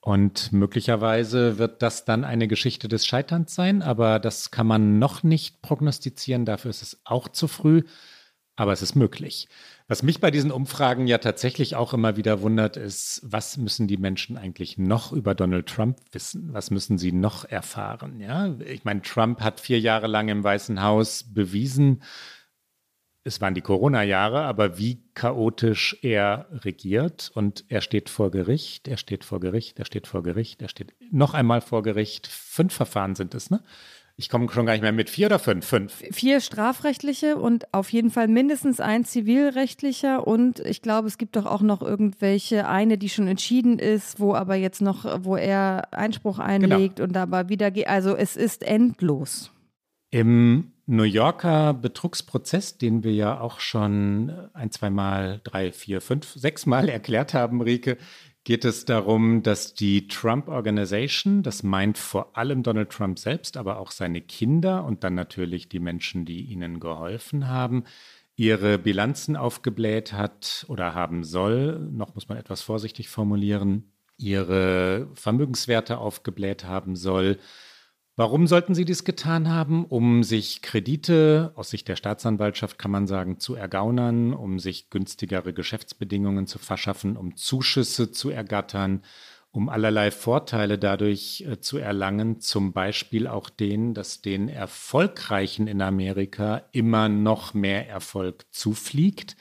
Und möglicherweise wird das dann eine Geschichte des Scheiterns sein, aber das kann man noch nicht prognostizieren. Dafür ist es auch zu früh, aber es ist möglich. Was mich bei diesen Umfragen ja tatsächlich auch immer wieder wundert, ist, was müssen die Menschen eigentlich noch über Donald Trump wissen? Was müssen sie noch erfahren? Ja, ich meine, Trump hat vier Jahre lang im Weißen Haus bewiesen, es waren die Corona-Jahre, aber wie chaotisch er regiert und er steht vor Gericht, er steht vor Gericht, er steht vor Gericht, er steht noch einmal vor Gericht. Fünf Verfahren sind es, ne? Ich komme schon gar nicht mehr mit vier oder fünf? Fünf. Vier strafrechtliche und auf jeden Fall mindestens ein zivilrechtlicher. Und ich glaube, es gibt doch auch noch irgendwelche, eine, die schon entschieden ist, wo aber jetzt noch, wo er Einspruch einlegt genau. und aber wieder geht. Also es ist endlos. Im New Yorker Betrugsprozess, den wir ja auch schon ein, zwei Mal, drei, vier, fünf, sechs Mal erklärt haben, Rike, geht es darum, dass die Trump Organization, das meint vor allem Donald Trump selbst, aber auch seine Kinder und dann natürlich die Menschen, die ihnen geholfen haben, ihre Bilanzen aufgebläht hat oder haben soll, noch muss man etwas vorsichtig formulieren, ihre Vermögenswerte aufgebläht haben soll, Warum sollten sie dies getan haben? Um sich Kredite aus Sicht der Staatsanwaltschaft, kann man sagen, zu ergaunern, um sich günstigere Geschäftsbedingungen zu verschaffen, um Zuschüsse zu ergattern, um allerlei Vorteile dadurch äh, zu erlangen, zum Beispiel auch den, dass den Erfolgreichen in Amerika immer noch mehr Erfolg zufliegt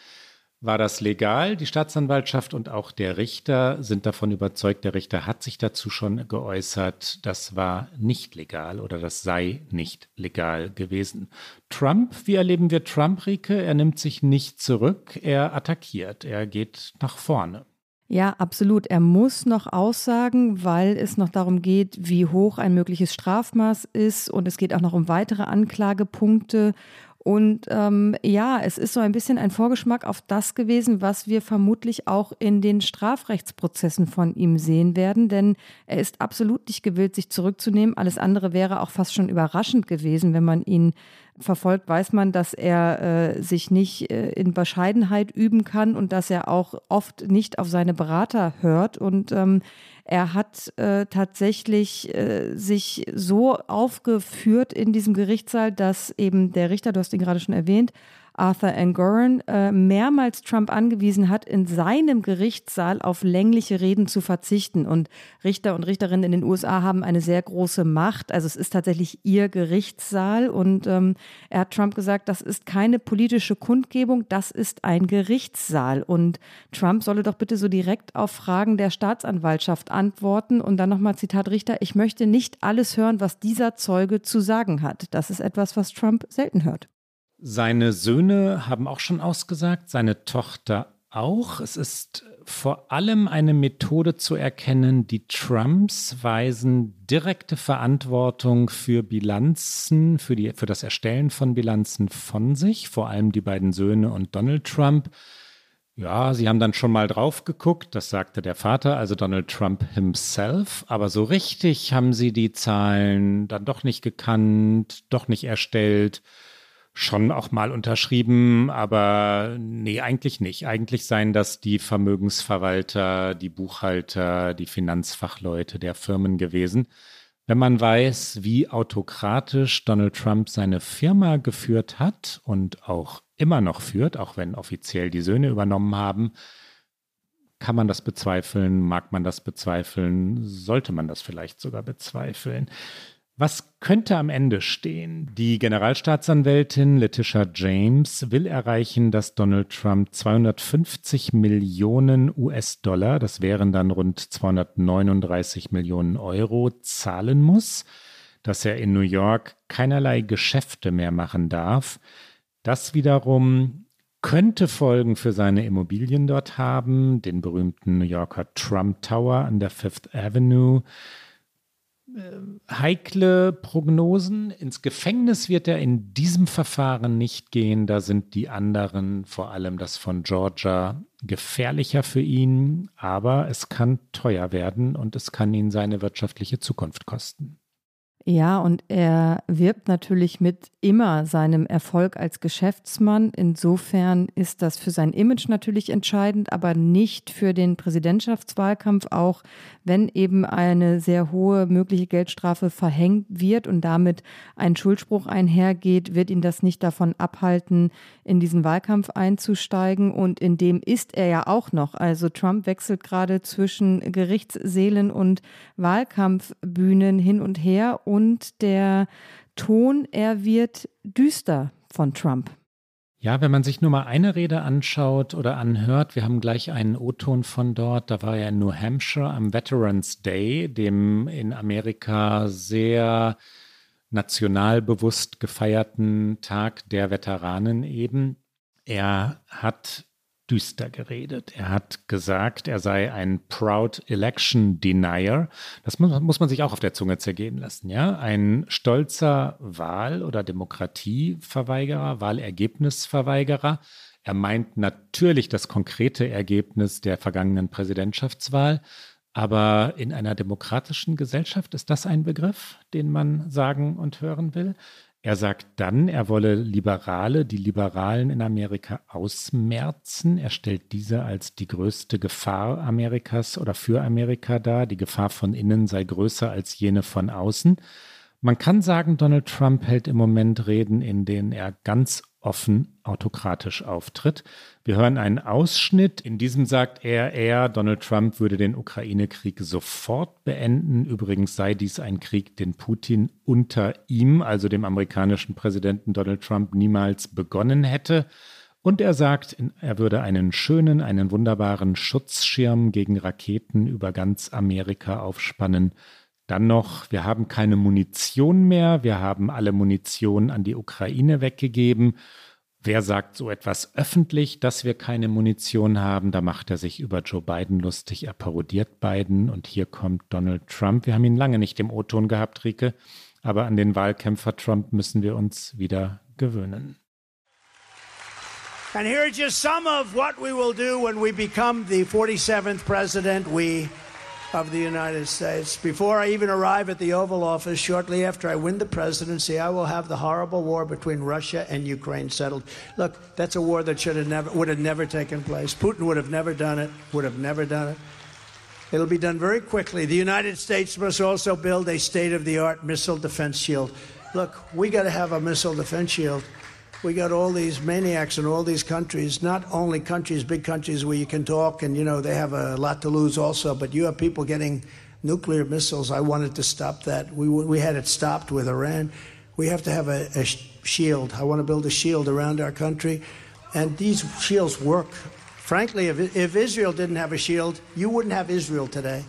war das legal? Die Staatsanwaltschaft und auch der Richter sind davon überzeugt, der Richter hat sich dazu schon geäußert, das war nicht legal oder das sei nicht legal gewesen. Trump, wie erleben wir Trump, Rike? Er nimmt sich nicht zurück, er attackiert, er geht nach vorne. Ja, absolut. Er muss noch aussagen, weil es noch darum geht, wie hoch ein mögliches Strafmaß ist und es geht auch noch um weitere Anklagepunkte. Und ähm, ja, es ist so ein bisschen ein Vorgeschmack auf das gewesen, was wir vermutlich auch in den Strafrechtsprozessen von ihm sehen werden, denn er ist absolut nicht gewillt, sich zurückzunehmen. Alles andere wäre auch fast schon überraschend gewesen, wenn man ihn verfolgt, weiß man, dass er äh, sich nicht äh, in Bescheidenheit üben kann und dass er auch oft nicht auf seine Berater hört. Und ähm, er hat äh, tatsächlich äh, sich so aufgeführt in diesem Gerichtssaal, dass eben der Richter, du hast ihn gerade schon erwähnt, Arthur Angoran äh, mehrmals Trump angewiesen hat, in seinem Gerichtssaal auf längliche Reden zu verzichten. Und Richter und Richterinnen in den USA haben eine sehr große Macht. Also es ist tatsächlich ihr Gerichtssaal. Und ähm, er hat Trump gesagt, das ist keine politische Kundgebung, das ist ein Gerichtssaal. Und Trump solle doch bitte so direkt auf Fragen der Staatsanwaltschaft antworten. Und dann nochmal Zitat Richter, ich möchte nicht alles hören, was dieser Zeuge zu sagen hat. Das ist etwas, was Trump selten hört. Seine Söhne haben auch schon ausgesagt, seine Tochter auch. Es ist vor allem eine Methode zu erkennen, die Trumps weisen direkte Verantwortung für Bilanzen, für, die, für das Erstellen von Bilanzen von sich, vor allem die beiden Söhne und Donald Trump. Ja, sie haben dann schon mal drauf geguckt, das sagte der Vater, also Donald Trump himself, aber so richtig haben sie die Zahlen dann doch nicht gekannt, doch nicht erstellt schon auch mal unterschrieben, aber nee, eigentlich nicht. Eigentlich seien das die Vermögensverwalter, die Buchhalter, die Finanzfachleute der Firmen gewesen. Wenn man weiß, wie autokratisch Donald Trump seine Firma geführt hat und auch immer noch führt, auch wenn offiziell die Söhne übernommen haben, kann man das bezweifeln? Mag man das bezweifeln? Sollte man das vielleicht sogar bezweifeln? Was könnte am Ende stehen? Die Generalstaatsanwältin Letitia James will erreichen, dass Donald Trump 250 Millionen US-Dollar, das wären dann rund 239 Millionen Euro, zahlen muss, dass er in New York keinerlei Geschäfte mehr machen darf. Das wiederum könnte Folgen für seine Immobilien dort haben, den berühmten New Yorker Trump Tower an der Fifth Avenue, heikle Prognosen. Ins Gefängnis wird er in diesem Verfahren nicht gehen. Da sind die anderen, vor allem das von Georgia, gefährlicher für ihn. Aber es kann teuer werden und es kann ihn seine wirtschaftliche Zukunft kosten. Ja, und er wirbt natürlich mit immer seinem Erfolg als Geschäftsmann. Insofern ist das für sein Image natürlich entscheidend, aber nicht für den Präsidentschaftswahlkampf, auch wenn eben eine sehr hohe mögliche Geldstrafe verhängt wird und damit ein Schuldspruch einhergeht, wird ihn das nicht davon abhalten, in diesen Wahlkampf einzusteigen. Und in dem ist er ja auch noch. Also Trump wechselt gerade zwischen Gerichtssälen und Wahlkampfbühnen hin und her und der Ton, er wird düster von Trump. Ja, wenn man sich nur mal eine Rede anschaut oder anhört, wir haben gleich einen O-Ton von dort, da war er in New Hampshire am Veterans Day, dem in Amerika sehr nationalbewusst gefeierten Tag der Veteranen eben. Er hat düster geredet. Er hat gesagt, er sei ein Proud Election Denier. Das muss, muss, man sich auch auf der Zunge zergehen lassen, ja. Ein stolzer Wahl- oder Demokratieverweigerer, Wahlergebnisverweigerer. Er meint natürlich das konkrete Ergebnis der vergangenen Präsidentschaftswahl. Aber in einer demokratischen Gesellschaft ist das ein Begriff, den man sagen und hören will. Er sagt dann, er wolle Liberale, die Liberalen in Amerika ausmerzen. Er stellt diese als die größte Gefahr Amerikas oder für Amerika dar. Die Gefahr von innen sei größer als jene von außen. Man kann sagen, Donald Trump hält im Moment Reden, in denen er ganz offen autokratisch auftritt. Wir hören einen Ausschnitt. In diesem sagt er, er, Donald Trump, würde den Ukraine-Krieg sofort beenden. Übrigens sei dies ein Krieg, den Putin unter ihm, also dem amerikanischen Präsidenten Donald Trump, niemals begonnen hätte. Und er sagt, er würde einen schönen, einen wunderbaren Schutzschirm gegen Raketen über ganz Amerika aufspannen. Dann noch, wir haben keine Munition mehr, wir haben alle Munition an die Ukraine weggegeben. Wer sagt so etwas öffentlich, dass wir keine Munition haben? Da macht er sich über Joe Biden lustig, er parodiert Biden und hier kommt Donald Trump. Wir haben ihn lange nicht im O-Ton gehabt, Rike, aber an den Wahlkämpfer Trump müssen wir uns wieder gewöhnen. And here are just some of what we will do when we become the 47th president. We of the United States. Before I even arrive at the Oval Office, shortly after I win the presidency, I will have the horrible war between Russia and Ukraine settled. Look, that's a war that should have never would have never taken place. Putin would have never done it. Would have never done it. It'll be done very quickly. The United States must also build a state-of-the-art missile defense shield. Look, we got to have a missile defense shield we got all these maniacs in all these countries, not only countries, big countries where you can talk and, you know, they have a lot to lose also, but you have people getting nuclear missiles. I wanted to stop that. We, we had it stopped with Iran. We have to have a, a shield. I want to build a shield around our country. And these shields work. Frankly, if, if Israel didn't have a shield, you wouldn't have Israel today.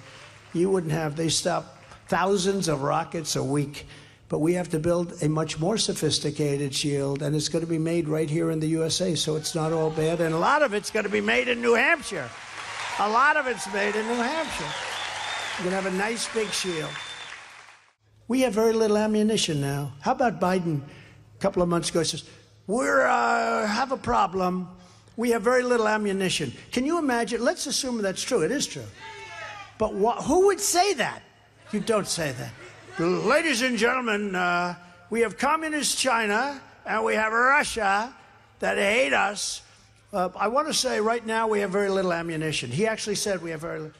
You wouldn't have, they stop thousands of rockets a week. But we have to build a much more sophisticated shield, and it's going to be made right here in the USA, so it's not all bad. And a lot of it's going to be made in New Hampshire. A lot of it's made in New Hampshire. You're going to have a nice big shield. We have very little ammunition now. How about Biden a couple of months ago says, we uh, have a problem. We have very little ammunition. Can you imagine? Let's assume that's true. It is true. But wh- who would say that? You don't say that. Ladies and gentlemen, uh, we have communist China and we have Russia that hate us. Uh, I want to say right now we have very little ammunition. He actually said we have very little.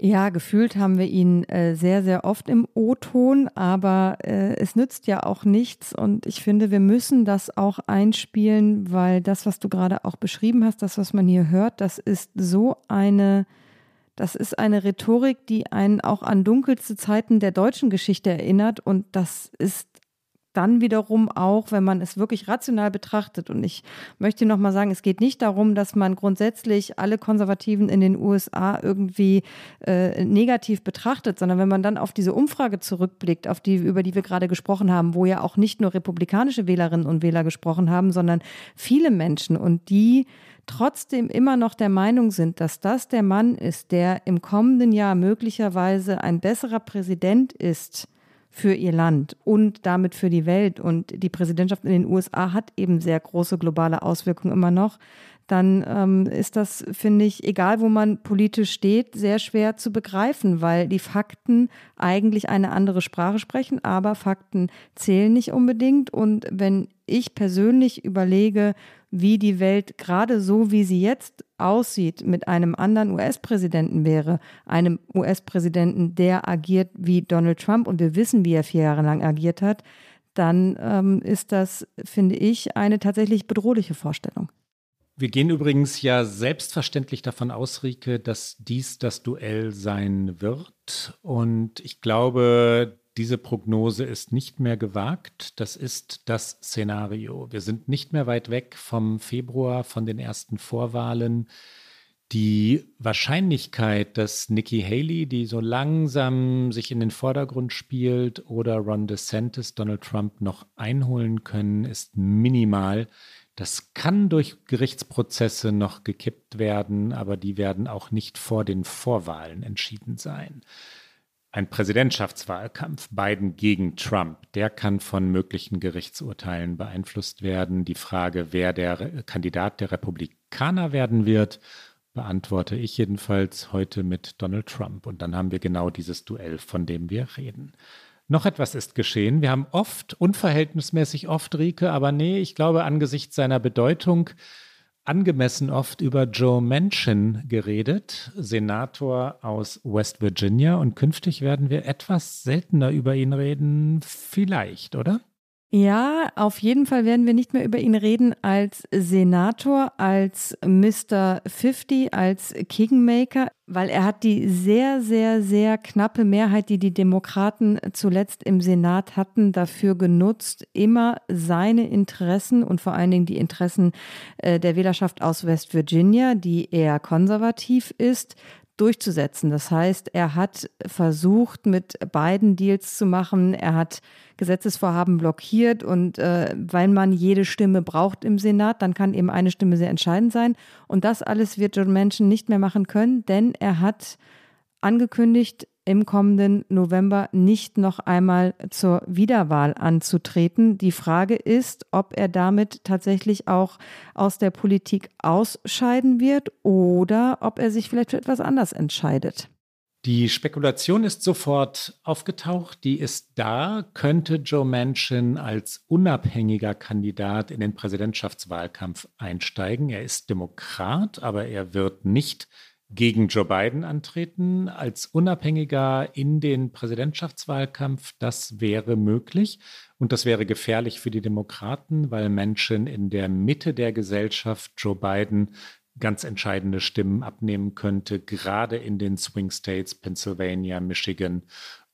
Ja, gefühlt haben wir ihn äh, sehr, sehr oft im O-Ton, aber äh, es nützt ja auch nichts und ich finde, wir müssen das auch einspielen, weil das, was du gerade auch beschrieben hast, das, was man hier hört, das ist so eine das ist eine Rhetorik, die einen auch an dunkelste Zeiten der deutschen Geschichte erinnert. Und das ist dann wiederum auch, wenn man es wirklich rational betrachtet. Und ich möchte noch mal sagen, es geht nicht darum, dass man grundsätzlich alle Konservativen in den USA irgendwie äh, negativ betrachtet, sondern wenn man dann auf diese Umfrage zurückblickt, auf die, über die wir gerade gesprochen haben, wo ja auch nicht nur republikanische Wählerinnen und Wähler gesprochen haben, sondern viele Menschen und die trotzdem immer noch der Meinung sind, dass das der Mann ist, der im kommenden Jahr möglicherweise ein besserer Präsident ist für ihr Land und damit für die Welt. Und die Präsidentschaft in den USA hat eben sehr große globale Auswirkungen immer noch. Dann ähm, ist das, finde ich, egal wo man politisch steht, sehr schwer zu begreifen, weil die Fakten eigentlich eine andere Sprache sprechen, aber Fakten zählen nicht unbedingt. Und wenn ich persönlich überlege, wie die Welt gerade so, wie sie jetzt aussieht, mit einem anderen US-Präsidenten wäre, einem US-Präsidenten, der agiert wie Donald Trump und wir wissen, wie er vier Jahre lang agiert hat, dann ähm, ist das, finde ich, eine tatsächlich bedrohliche Vorstellung. Wir gehen übrigens ja selbstverständlich davon aus, Rike, dass dies das Duell sein wird. Und ich glaube, diese Prognose ist nicht mehr gewagt. Das ist das Szenario. Wir sind nicht mehr weit weg vom Februar, von den ersten Vorwahlen. Die Wahrscheinlichkeit, dass Nikki Haley, die so langsam sich in den Vordergrund spielt, oder Ron DeSantis Donald Trump noch einholen können, ist minimal. Das kann durch Gerichtsprozesse noch gekippt werden, aber die werden auch nicht vor den Vorwahlen entschieden sein ein Präsidentschaftswahlkampf, Biden gegen Trump, der kann von möglichen Gerichtsurteilen beeinflusst werden. Die Frage, wer der Kandidat der Republikaner werden wird, beantworte ich jedenfalls heute mit Donald Trump. Und dann haben wir genau dieses Duell, von dem wir reden. Noch etwas ist geschehen. Wir haben oft, unverhältnismäßig oft, Rike, aber nee, ich glaube, angesichts seiner Bedeutung angemessen oft über Joe Manchin geredet, Senator aus West Virginia. Und künftig werden wir etwas seltener über ihn reden, vielleicht, oder? Ja, auf jeden Fall werden wir nicht mehr über ihn reden als Senator, als Mr. 50, als Kingmaker, weil er hat die sehr, sehr, sehr knappe Mehrheit, die die Demokraten zuletzt im Senat hatten, dafür genutzt, immer seine Interessen und vor allen Dingen die Interessen äh, der Wählerschaft aus West Virginia, die eher konservativ ist, durchzusetzen. Das heißt, er hat versucht, mit beiden Deals zu machen. Er hat Gesetzesvorhaben blockiert und äh, weil man jede Stimme braucht im Senat, dann kann eben eine Stimme sehr entscheidend sein. Und das alles wird John Manchin nicht mehr machen können, denn er hat angekündigt, im kommenden November nicht noch einmal zur Wiederwahl anzutreten. Die Frage ist, ob er damit tatsächlich auch aus der Politik ausscheiden wird oder ob er sich vielleicht für etwas anders entscheidet. Die Spekulation ist sofort aufgetaucht, die ist da. Könnte Joe Manchin als unabhängiger Kandidat in den Präsidentschaftswahlkampf einsteigen? Er ist Demokrat, aber er wird nicht gegen Joe Biden antreten. Als Unabhängiger in den Präsidentschaftswahlkampf, das wäre möglich. Und das wäre gefährlich für die Demokraten, weil Menschen in der Mitte der Gesellschaft Joe Biden ganz entscheidende Stimmen abnehmen könnte, gerade in den Swing States, Pennsylvania, Michigan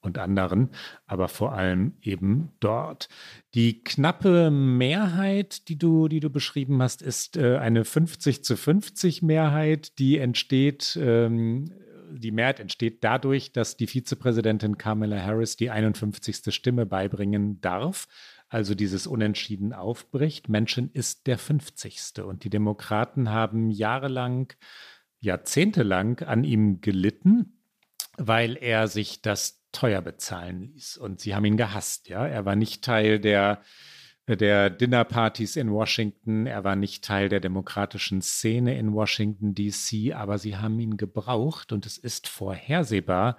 und anderen, aber vor allem eben dort. Die knappe Mehrheit, die du, die du beschrieben hast, ist äh, eine 50 zu 50 Mehrheit, die entsteht. Ähm, die Mehrheit entsteht dadurch, dass die Vizepräsidentin Kamala Harris die 51. Stimme beibringen darf also dieses Unentschieden aufbricht. Menschen ist der 50. Und die Demokraten haben jahrelang, jahrzehntelang an ihm gelitten, weil er sich das teuer bezahlen ließ. Und sie haben ihn gehasst, ja. Er war nicht Teil der, der Dinnerpartys in Washington, er war nicht Teil der demokratischen Szene in Washington, DC, aber sie haben ihn gebraucht und es ist vorhersehbar,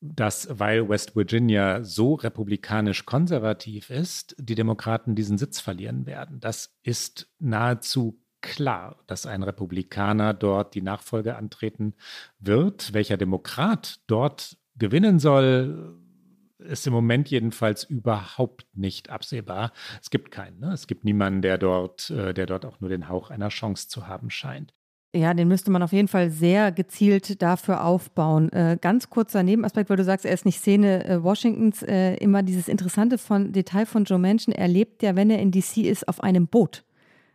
dass, weil West Virginia so republikanisch konservativ ist, die Demokraten diesen Sitz verlieren werden. Das ist nahezu klar, dass ein Republikaner dort die Nachfolge antreten wird. Welcher Demokrat dort gewinnen soll, ist im Moment jedenfalls überhaupt nicht absehbar. Es gibt keinen. Ne? Es gibt niemanden, der dort, äh, der dort auch nur den Hauch einer Chance zu haben scheint. Ja, den müsste man auf jeden Fall sehr gezielt dafür aufbauen. Äh, ganz kurzer Nebenaspekt, weil du sagst, er ist nicht Szene äh, Washingtons. Äh, immer dieses interessante von, Detail von Joe Manchin. Er lebt ja, wenn er in DC ist, auf einem Boot.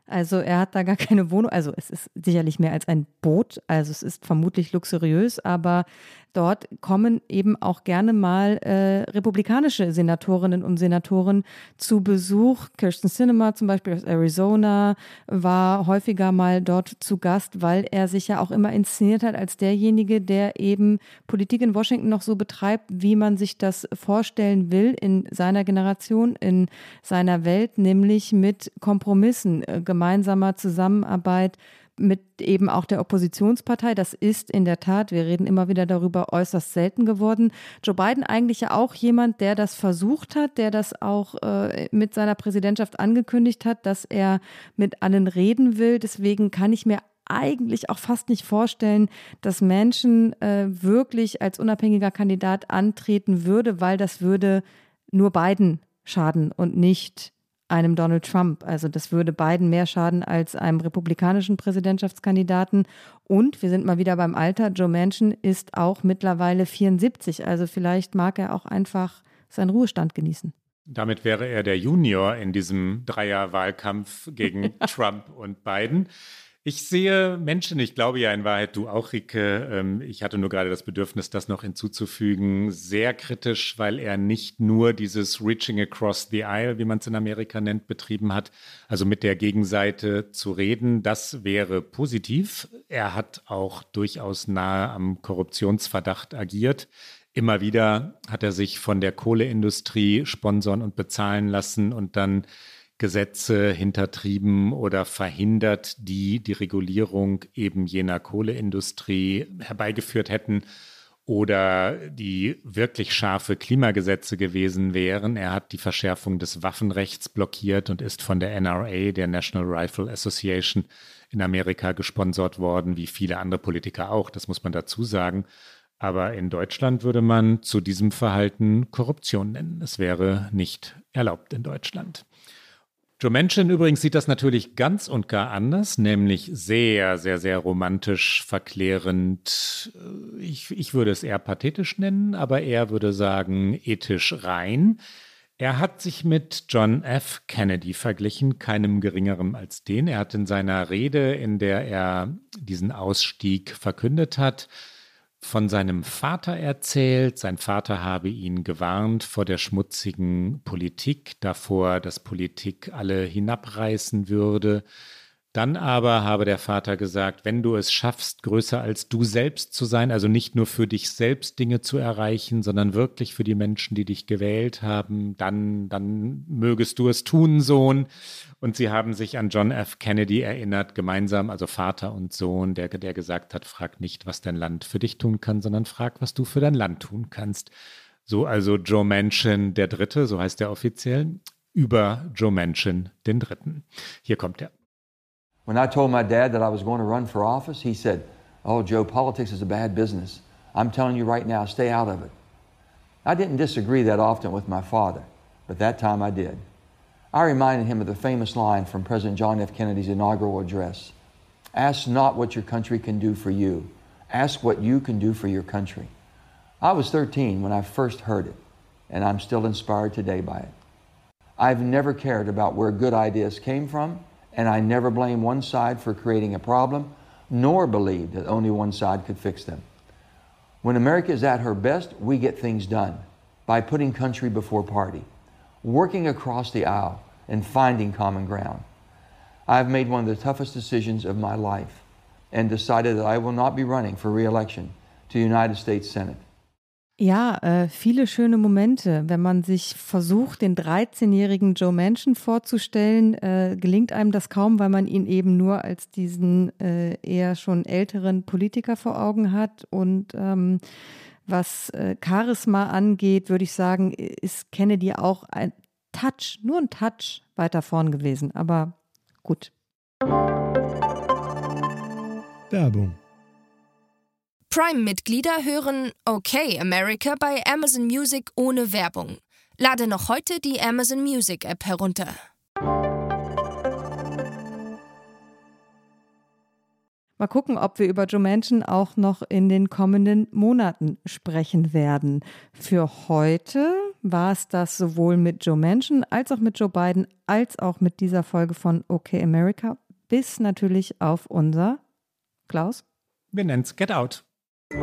Also er hat da gar keine Wohnung. Also es ist sicherlich mehr als ein Boot. Also es ist vermutlich luxuriös, aber dort kommen eben auch gerne mal äh, republikanische Senatorinnen und Senatoren zu Besuch. Kirsten Sinema zum Beispiel aus Arizona war häufiger mal dort zu Gast, weil er sich ja auch immer inszeniert hat als derjenige, der eben Politik in Washington noch so betreibt, wie man sich das vorstellen will in seiner Generation, in seiner Welt, nämlich mit Kompromissen, äh, gemeinsamer Zusammenarbeit mit eben auch der Oppositionspartei. Das ist in der Tat, wir reden immer wieder darüber, äußerst selten geworden. Joe Biden eigentlich ja auch jemand, der das versucht hat, der das auch äh, mit seiner Präsidentschaft angekündigt hat, dass er mit allen reden will. Deswegen kann ich mir eigentlich auch fast nicht vorstellen, dass Menschen äh, wirklich als unabhängiger Kandidat antreten würde, weil das würde nur Biden schaden und nicht einem Donald Trump. Also das würde Biden mehr schaden als einem republikanischen Präsidentschaftskandidaten. Und wir sind mal wieder beim Alter. Joe Manchin ist auch mittlerweile 74. Also vielleicht mag er auch einfach seinen Ruhestand genießen. Damit wäre er der Junior in diesem Dreierwahlkampf gegen Trump und Biden. Ich sehe Menschen, ich glaube ja in Wahrheit du auch, Rike. Ähm, ich hatte nur gerade das Bedürfnis, das noch hinzuzufügen, sehr kritisch, weil er nicht nur dieses Reaching Across the Aisle, wie man es in Amerika nennt, betrieben hat, also mit der Gegenseite zu reden. Das wäre positiv. Er hat auch durchaus nahe am Korruptionsverdacht agiert. Immer wieder hat er sich von der Kohleindustrie sponsern und bezahlen lassen und dann Gesetze hintertrieben oder verhindert, die die Regulierung eben jener Kohleindustrie herbeigeführt hätten oder die wirklich scharfe Klimagesetze gewesen wären. Er hat die Verschärfung des Waffenrechts blockiert und ist von der NRA, der National Rifle Association in Amerika gesponsert worden, wie viele andere Politiker auch, das muss man dazu sagen. Aber in Deutschland würde man zu diesem Verhalten Korruption nennen. Es wäre nicht erlaubt in Deutschland. Joe Manchin übrigens sieht das natürlich ganz und gar anders, nämlich sehr, sehr, sehr romantisch, verklärend. Ich, ich würde es eher pathetisch nennen, aber er würde sagen ethisch rein. Er hat sich mit John F. Kennedy verglichen, keinem geringerem als den. Er hat in seiner Rede, in der er diesen Ausstieg verkündet hat, von seinem Vater erzählt. Sein Vater habe ihn gewarnt vor der schmutzigen Politik, davor, dass Politik alle hinabreißen würde. Dann aber habe der Vater gesagt, wenn du es schaffst, größer als du selbst zu sein, also nicht nur für dich selbst Dinge zu erreichen, sondern wirklich für die Menschen, die dich gewählt haben, dann, dann mögest du es tun, Sohn. Und sie haben sich an John F. Kennedy erinnert, gemeinsam, also Vater und Sohn, der, der gesagt hat, frag nicht, was dein Land für dich tun kann, sondern frag, was du für dein Land tun kannst. So also Joe Manchin der Dritte, so heißt er offiziell, über Joe Manchin den Dritten. Hier kommt er. When I told my dad that I was going to run for office, he said, Oh, Joe, politics is a bad business. I'm telling you right now, stay out of it. I didn't disagree that often with my father, but that time I did. I reminded him of the famous line from President John F. Kennedy's inaugural address Ask not what your country can do for you, ask what you can do for your country. I was 13 when I first heard it, and I'm still inspired today by it. I've never cared about where good ideas came from and I never blame one side for creating a problem, nor believe that only one side could fix them. When America is at her best, we get things done by putting country before party, working across the aisle, and finding common ground. I've made one of the toughest decisions of my life and decided that I will not be running for reelection to the United States Senate. Ja, äh, viele schöne Momente. Wenn man sich versucht, den 13-jährigen Joe Manchin vorzustellen, äh, gelingt einem das kaum, weil man ihn eben nur als diesen äh, eher schon älteren Politiker vor Augen hat. Und ähm, was äh, Charisma angeht, würde ich sagen, ist Kennedy auch ein Touch, nur ein Touch weiter vorn gewesen. Aber gut. Werbung Prime-Mitglieder hören Okay America bei Amazon Music ohne Werbung. Lade noch heute die Amazon Music App herunter. Mal gucken, ob wir über Joe Manchin auch noch in den kommenden Monaten sprechen werden. Für heute war es das sowohl mit Joe Manchin als auch mit Joe Biden als auch mit dieser Folge von OK America bis natürlich auf unser Klaus. Wir nennen es Get Out. Get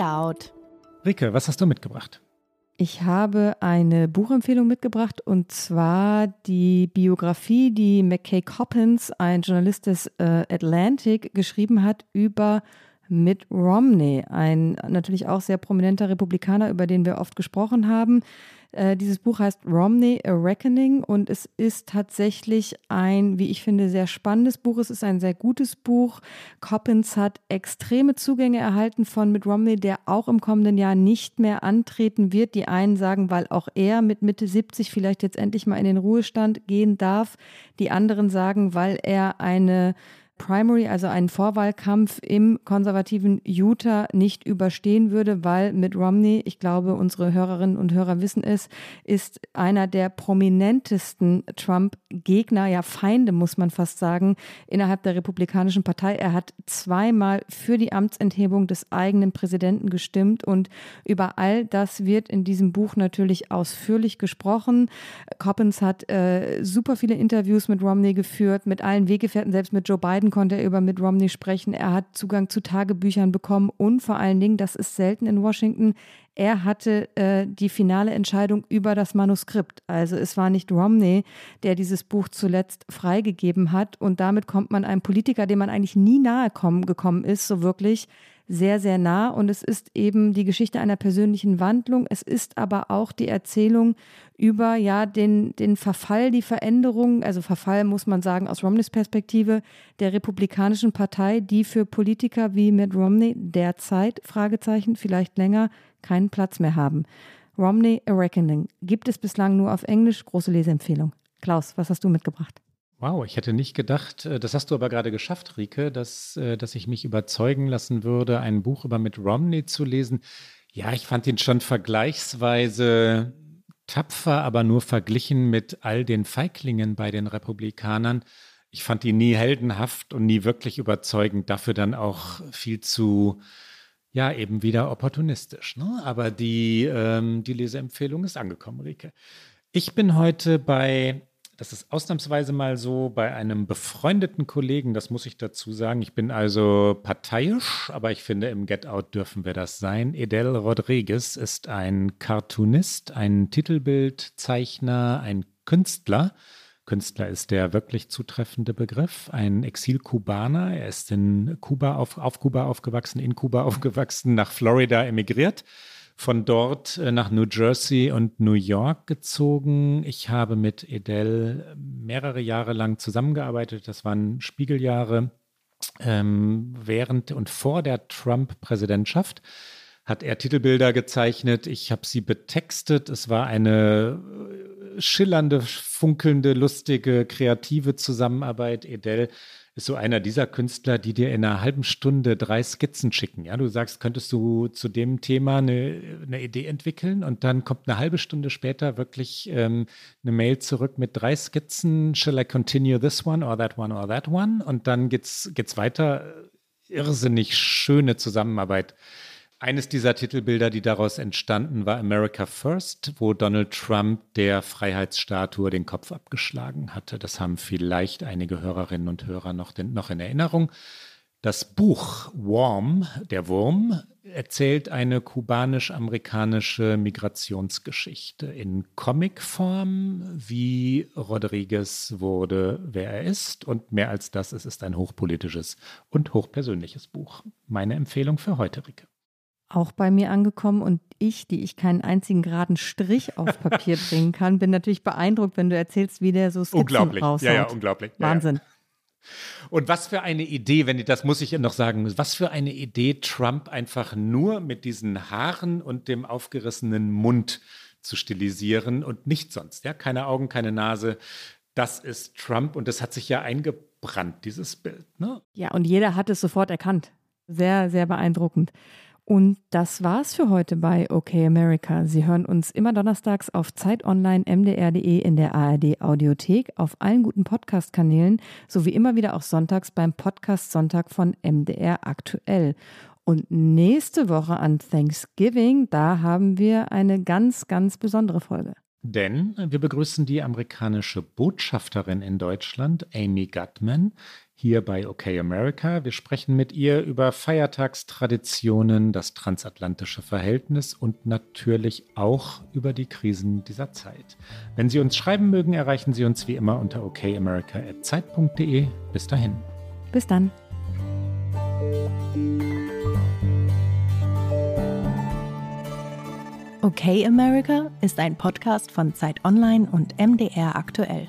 Out. Rike, was hast du mitgebracht? Ich habe eine Buchempfehlung mitgebracht und zwar die Biografie, die McKay Coppins, ein Journalist des äh, Atlantic, geschrieben hat über Mitt Romney, ein natürlich auch sehr prominenter Republikaner, über den wir oft gesprochen haben. Äh, dieses Buch heißt Romney A Reckoning und es ist tatsächlich ein, wie ich finde, sehr spannendes Buch. Es ist ein sehr gutes Buch. Coppins hat extreme Zugänge erhalten von Mitt Romney, der auch im kommenden Jahr nicht mehr antreten wird. Die einen sagen, weil auch er mit Mitte 70 vielleicht jetzt endlich mal in den Ruhestand gehen darf. Die anderen sagen, weil er eine Primary, also einen Vorwahlkampf im konservativen Utah nicht überstehen würde, weil mit Romney, ich glaube, unsere Hörerinnen und Hörer wissen es, ist einer der prominentesten Trump-Gegner, ja Feinde, muss man fast sagen, innerhalb der Republikanischen Partei. Er hat zweimal für die Amtsenthebung des eigenen Präsidenten gestimmt und über all das wird in diesem Buch natürlich ausführlich gesprochen. Coppins hat äh, super viele Interviews mit Romney geführt, mit allen Weggefährten, selbst mit Joe Biden konnte er über Mitt Romney sprechen. Er hat Zugang zu Tagebüchern bekommen und vor allen Dingen, das ist selten in Washington, er hatte äh, die finale Entscheidung über das Manuskript. Also es war nicht Romney, der dieses Buch zuletzt freigegeben hat. Und damit kommt man einem Politiker, dem man eigentlich nie nahe kommen, gekommen ist, so wirklich sehr, sehr nah. Und es ist eben die Geschichte einer persönlichen Wandlung. Es ist aber auch die Erzählung über ja den, den Verfall, die Veränderung, also Verfall muss man sagen aus Romneys Perspektive der Republikanischen Partei, die für Politiker wie Mitt Romney derzeit, Fragezeichen, vielleicht länger, keinen Platz mehr haben. Romney A Reckoning gibt es bislang nur auf Englisch, große Leseempfehlung. Klaus, was hast du mitgebracht? Wow, ich hätte nicht gedacht, äh, das hast du aber gerade geschafft, Rike, dass, äh, dass ich mich überzeugen lassen würde, ein Buch über Mitt Romney zu lesen. Ja, ich fand ihn schon vergleichsweise tapfer, aber nur verglichen mit all den Feiglingen bei den Republikanern. Ich fand ihn nie heldenhaft und nie wirklich überzeugend, dafür dann auch viel zu, ja, eben wieder opportunistisch. Ne? Aber die, ähm, die Leseempfehlung ist angekommen, Rike. Ich bin heute bei das ist ausnahmsweise mal so bei einem befreundeten Kollegen, das muss ich dazu sagen. Ich bin also parteiisch, aber ich finde, im Get Out dürfen wir das sein. Edel Rodriguez ist ein Cartoonist, ein Titelbildzeichner, ein Künstler. Künstler ist der wirklich zutreffende Begriff. Ein Exil-Kubaner. Er ist in Kuba auf, auf Kuba aufgewachsen, in Kuba aufgewachsen, nach Florida emigriert von dort äh, nach New Jersey und New York gezogen. Ich habe mit Edel mehrere Jahre lang zusammengearbeitet. Das waren Spiegeljahre ähm, während und vor der Trump-Präsidentschaft hat er Titelbilder gezeichnet. Ich habe sie betextet. Es war eine äh, schillernde, funkelnde, lustige, kreative Zusammenarbeit. Edel ist so einer dieser Künstler, die dir in einer halben Stunde drei Skizzen schicken. Ja, du sagst, könntest du zu dem Thema eine, eine Idee entwickeln und dann kommt eine halbe Stunde später wirklich ähm, eine Mail zurück mit drei Skizzen. Shall I continue this one or that one or that one? Und dann geht's, geht's weiter. Irrsinnig schöne Zusammenarbeit eines dieser Titelbilder, die daraus entstanden, war America First, wo Donald Trump der Freiheitsstatue den Kopf abgeschlagen hatte. Das haben vielleicht einige Hörerinnen und Hörer noch, noch in Erinnerung. Das Buch Worm, der Wurm, erzählt eine kubanisch-amerikanische Migrationsgeschichte in Comicform, wie Rodriguez wurde, wer er ist. Und mehr als das, es ist ein hochpolitisches und hochpersönliches Buch. Meine Empfehlung für heute, Ricke auch bei mir angekommen und ich, die ich keinen einzigen geraden Strich auf Papier bringen kann, bin natürlich beeindruckt, wenn du erzählst, wie der so Skizzen unglaublich. raushaut. Ja, ja, unglaublich. Wahnsinn. Ja, ja. Und was für eine Idee, wenn das muss ich noch sagen, was für eine Idee, Trump einfach nur mit diesen Haaren und dem aufgerissenen Mund zu stilisieren und nicht sonst. Ja, keine Augen, keine Nase. Das ist Trump und das hat sich ja eingebrannt, dieses Bild. Ne? Ja, und jeder hat es sofort erkannt. Sehr, sehr beeindruckend. Und das war's für heute bei OK America. Sie hören uns immer donnerstags auf Zeit Online, mdr.de in der ARD Audiothek, auf allen guten Podcast-Kanälen sowie immer wieder auch sonntags beim Podcast Sonntag von MDR aktuell. Und nächste Woche an Thanksgiving, da haben wir eine ganz, ganz besondere Folge. Denn wir begrüßen die amerikanische Botschafterin in Deutschland, Amy Gutman hier bei OK America. Wir sprechen mit ihr über Feiertagstraditionen, das transatlantische Verhältnis und natürlich auch über die Krisen dieser Zeit. Wenn Sie uns schreiben mögen, erreichen Sie uns wie immer unter okamerica.zeit.de. Bis dahin. Bis dann. OK America ist ein Podcast von Zeit Online und MDR aktuell.